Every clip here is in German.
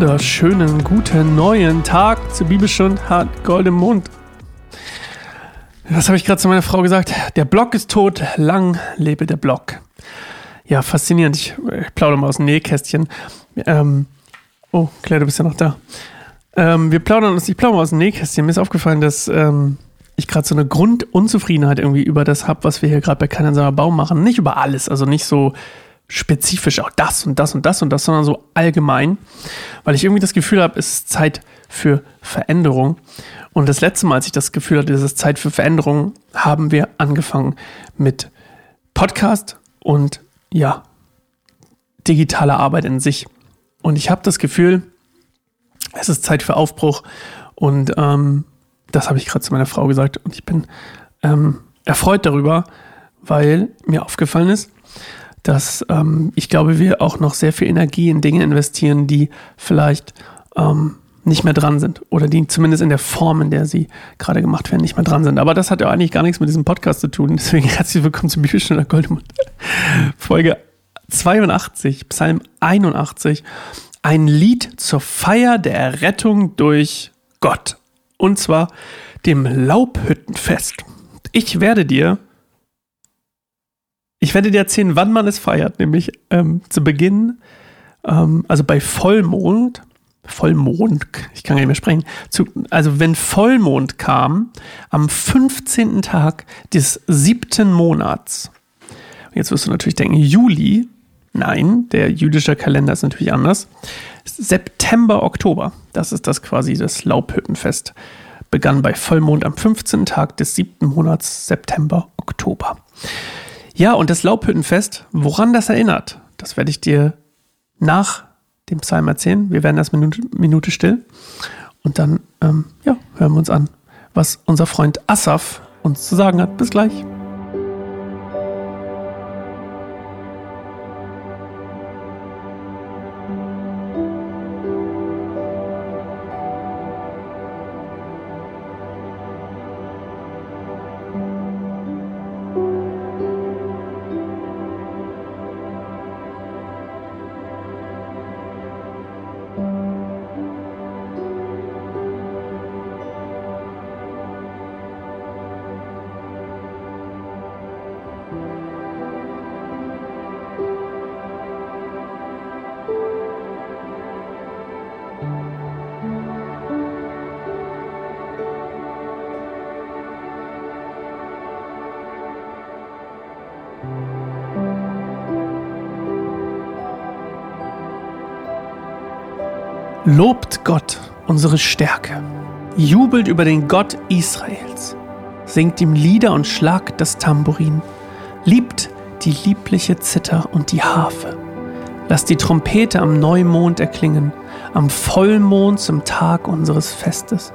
wunderschönen guten neuen Tag zur Bibelstunde hat Gold im Mund. Was habe ich gerade zu meiner Frau gesagt? Der Block ist tot, lang lebe der Block. Ja, faszinierend. Ich, ich plaudere mal aus dem Nähkästchen. Ähm, oh, Claire, du bist ja noch da. Ähm, wir plaudern uns, ich plaudere mal aus dem Nähkästchen. Mir ist aufgefallen, dass ähm, ich gerade so eine Grundunzufriedenheit irgendwie über das habe, was wir hier gerade bei Keiner Baum machen. Nicht über alles, also nicht so spezifisch auch das und das und das und das, sondern so allgemein, weil ich irgendwie das Gefühl habe, es ist Zeit für Veränderung. Und das letzte Mal, als ich das Gefühl hatte, es ist Zeit für Veränderung, haben wir angefangen mit Podcast und ja, digitale Arbeit in sich. Und ich habe das Gefühl, es ist Zeit für Aufbruch. Und ähm, das habe ich gerade zu meiner Frau gesagt. Und ich bin ähm, erfreut darüber, weil mir aufgefallen ist, dass ähm, ich glaube, wir auch noch sehr viel Energie in Dinge investieren, die vielleicht ähm, nicht mehr dran sind oder die zumindest in der Form, in der sie gerade gemacht werden, nicht mehr dran sind. Aber das hat ja eigentlich gar nichts mit diesem Podcast zu tun. Deswegen herzlich willkommen zum Bibelstunde Goldemund. Folge 82, Psalm 81. Ein Lied zur Feier der Errettung durch Gott. Und zwar dem Laubhüttenfest. Ich werde dir ich werde dir erzählen, wann man es feiert, nämlich ähm, zu Beginn, ähm, also bei Vollmond, Vollmond, ich kann gar nicht mehr sprechen, zu, also wenn Vollmond kam, am 15. Tag des siebten Monats. Jetzt wirst du natürlich denken, Juli, nein, der jüdische Kalender ist natürlich anders. September, Oktober, das ist das quasi das Laubhüttenfest. Begann bei Vollmond am 15. Tag des siebten Monats, September, Oktober. Ja, und das Laubhüttenfest, woran das erinnert, das werde ich dir nach dem Psalm erzählen. Wir werden erst Minute, Minute still und dann ähm, ja, hören wir uns an, was unser Freund Asaf uns zu sagen hat. Bis gleich. Lobt Gott unsere Stärke, jubelt über den Gott Israels, singt ihm Lieder und schlagt das Tambourin, liebt die liebliche Zither und die Harfe. Lasst die Trompete am Neumond erklingen, am Vollmond zum Tag unseres Festes.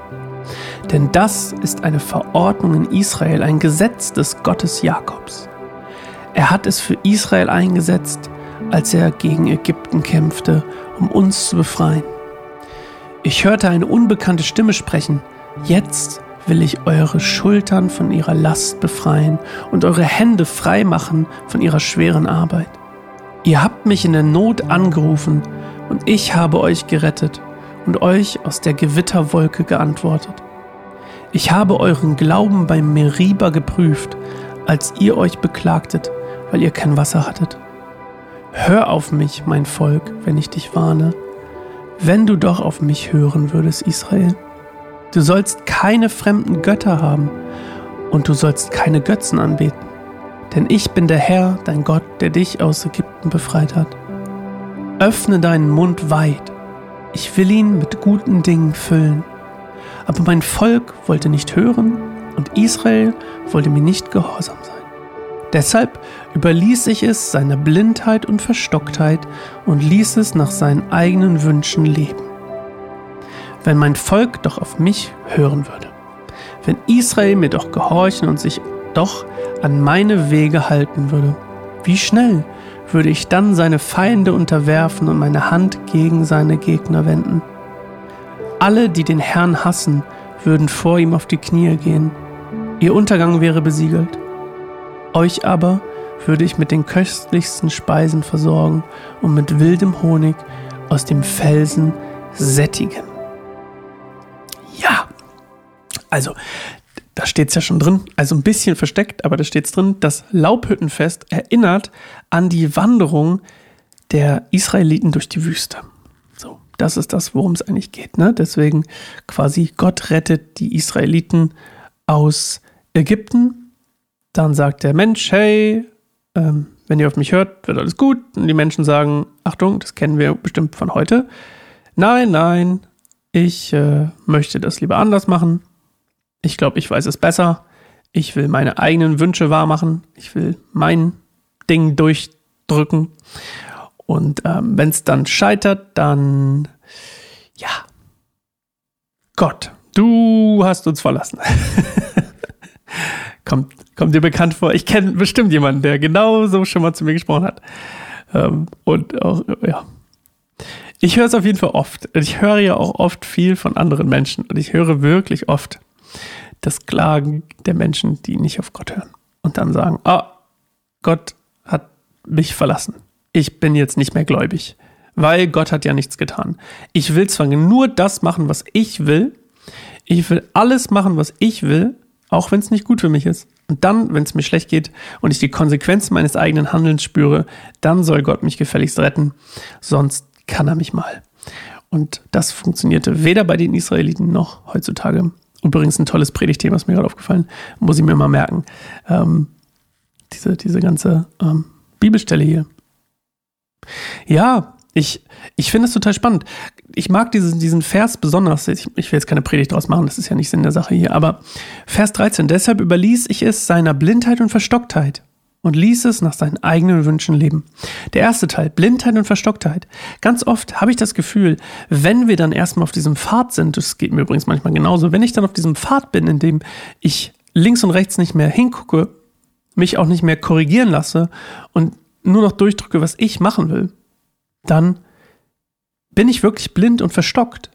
Denn das ist eine Verordnung in Israel, ein Gesetz des Gottes Jakobs. Er hat es für Israel eingesetzt, als er gegen Ägypten kämpfte, um uns zu befreien. Ich hörte eine unbekannte Stimme sprechen. Jetzt will ich eure Schultern von ihrer Last befreien und eure Hände frei machen von ihrer schweren Arbeit. Ihr habt mich in der Not angerufen und ich habe euch gerettet und euch aus der Gewitterwolke geantwortet. Ich habe euren Glauben beim Meriba geprüft, als ihr euch beklagtet, weil ihr kein Wasser hattet. Hör auf mich, mein Volk, wenn ich dich warne wenn du doch auf mich hören würdest, Israel. Du sollst keine fremden Götter haben und du sollst keine Götzen anbeten. Denn ich bin der Herr, dein Gott, der dich aus Ägypten befreit hat. Öffne deinen Mund weit, ich will ihn mit guten Dingen füllen. Aber mein Volk wollte nicht hören und Israel wollte mir nicht gehorsam sein. Deshalb überließ ich es seiner Blindheit und Verstocktheit und ließ es nach seinen eigenen Wünschen leben. Wenn mein Volk doch auf mich hören würde, wenn Israel mir doch gehorchen und sich doch an meine Wege halten würde, wie schnell würde ich dann seine Feinde unterwerfen und meine Hand gegen seine Gegner wenden. Alle, die den Herrn hassen, würden vor ihm auf die Knie gehen. Ihr Untergang wäre besiegelt. Euch aber würde ich mit den köstlichsten Speisen versorgen und mit wildem Honig aus dem Felsen sättigen. Ja, also da steht es ja schon drin, also ein bisschen versteckt, aber da steht es drin, das Laubhüttenfest erinnert an die Wanderung der Israeliten durch die Wüste. So, das ist das, worum es eigentlich geht. Ne? Deswegen quasi Gott rettet die Israeliten aus Ägypten. Dann sagt der Mensch, hey, ähm, wenn ihr auf mich hört, wird alles gut. Und die Menschen sagen, Achtung, das kennen wir bestimmt von heute. Nein, nein, ich äh, möchte das lieber anders machen. Ich glaube, ich weiß es besser. Ich will meine eigenen Wünsche wahrmachen. Ich will mein Ding durchdrücken. Und ähm, wenn es dann scheitert, dann ja, Gott, du hast uns verlassen. kommt, kommt dir bekannt vor? Ich kenne bestimmt jemanden, der genau so schon mal zu mir gesprochen hat. Ähm, und auch, ja. Ich höre es auf jeden Fall oft. Ich höre ja auch oft viel von anderen Menschen. Und ich höre wirklich oft das Klagen der Menschen, die nicht auf Gott hören. Und dann sagen, ah, Gott hat mich verlassen. Ich bin jetzt nicht mehr gläubig. Weil Gott hat ja nichts getan. Ich will zwar nur das machen, was ich will. Ich will alles machen, was ich will auch wenn es nicht gut für mich ist. Und dann, wenn es mir schlecht geht und ich die Konsequenzen meines eigenen Handelns spüre, dann soll Gott mich gefälligst retten, sonst kann er mich mal. Und das funktionierte weder bei den Israeliten noch heutzutage. Übrigens ein tolles Predigtthema, ist mir gerade aufgefallen, muss ich mir mal merken. Ähm, diese, diese ganze ähm, Bibelstelle hier. Ja, ich, ich finde es total spannend. Ich mag diesen, diesen Vers besonders. Ich, ich will jetzt keine Predigt draus machen, das ist ja nicht Sinn der Sache hier. Aber Vers 13. Deshalb überließ ich es seiner Blindheit und Verstocktheit und ließ es nach seinen eigenen Wünschen leben. Der erste Teil, Blindheit und Verstocktheit. Ganz oft habe ich das Gefühl, wenn wir dann erstmal auf diesem Pfad sind, das geht mir übrigens manchmal genauso, wenn ich dann auf diesem Pfad bin, in dem ich links und rechts nicht mehr hingucke, mich auch nicht mehr korrigieren lasse und nur noch durchdrücke, was ich machen will, dann bin ich wirklich blind und verstockt.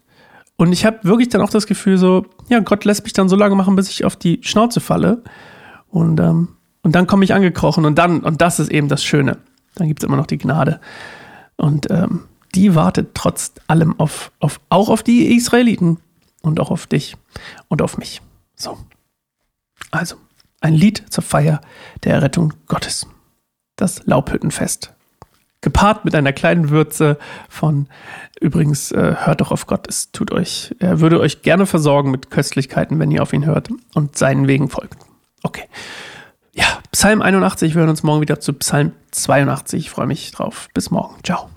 Und ich habe wirklich dann auch das Gefühl so, ja, Gott lässt mich dann so lange machen, bis ich auf die Schnauze falle. Und, ähm, und dann komme ich angekrochen und dann, und das ist eben das Schöne. Dann gibt es immer noch die Gnade. Und ähm, die wartet trotz allem auf, auf, auch auf die Israeliten und auch auf dich und auf mich. So. Also, ein Lied zur Feier der Errettung Gottes. Das Laubhüttenfest gepaart mit einer kleinen Würze von übrigens äh, hört doch auf Gott, es tut euch, er würde euch gerne versorgen mit Köstlichkeiten, wenn ihr auf ihn hört und seinen Wegen folgt. Okay. Ja, Psalm 81, wir hören uns morgen wieder zu Psalm 82. Ich freue mich drauf. Bis morgen. Ciao.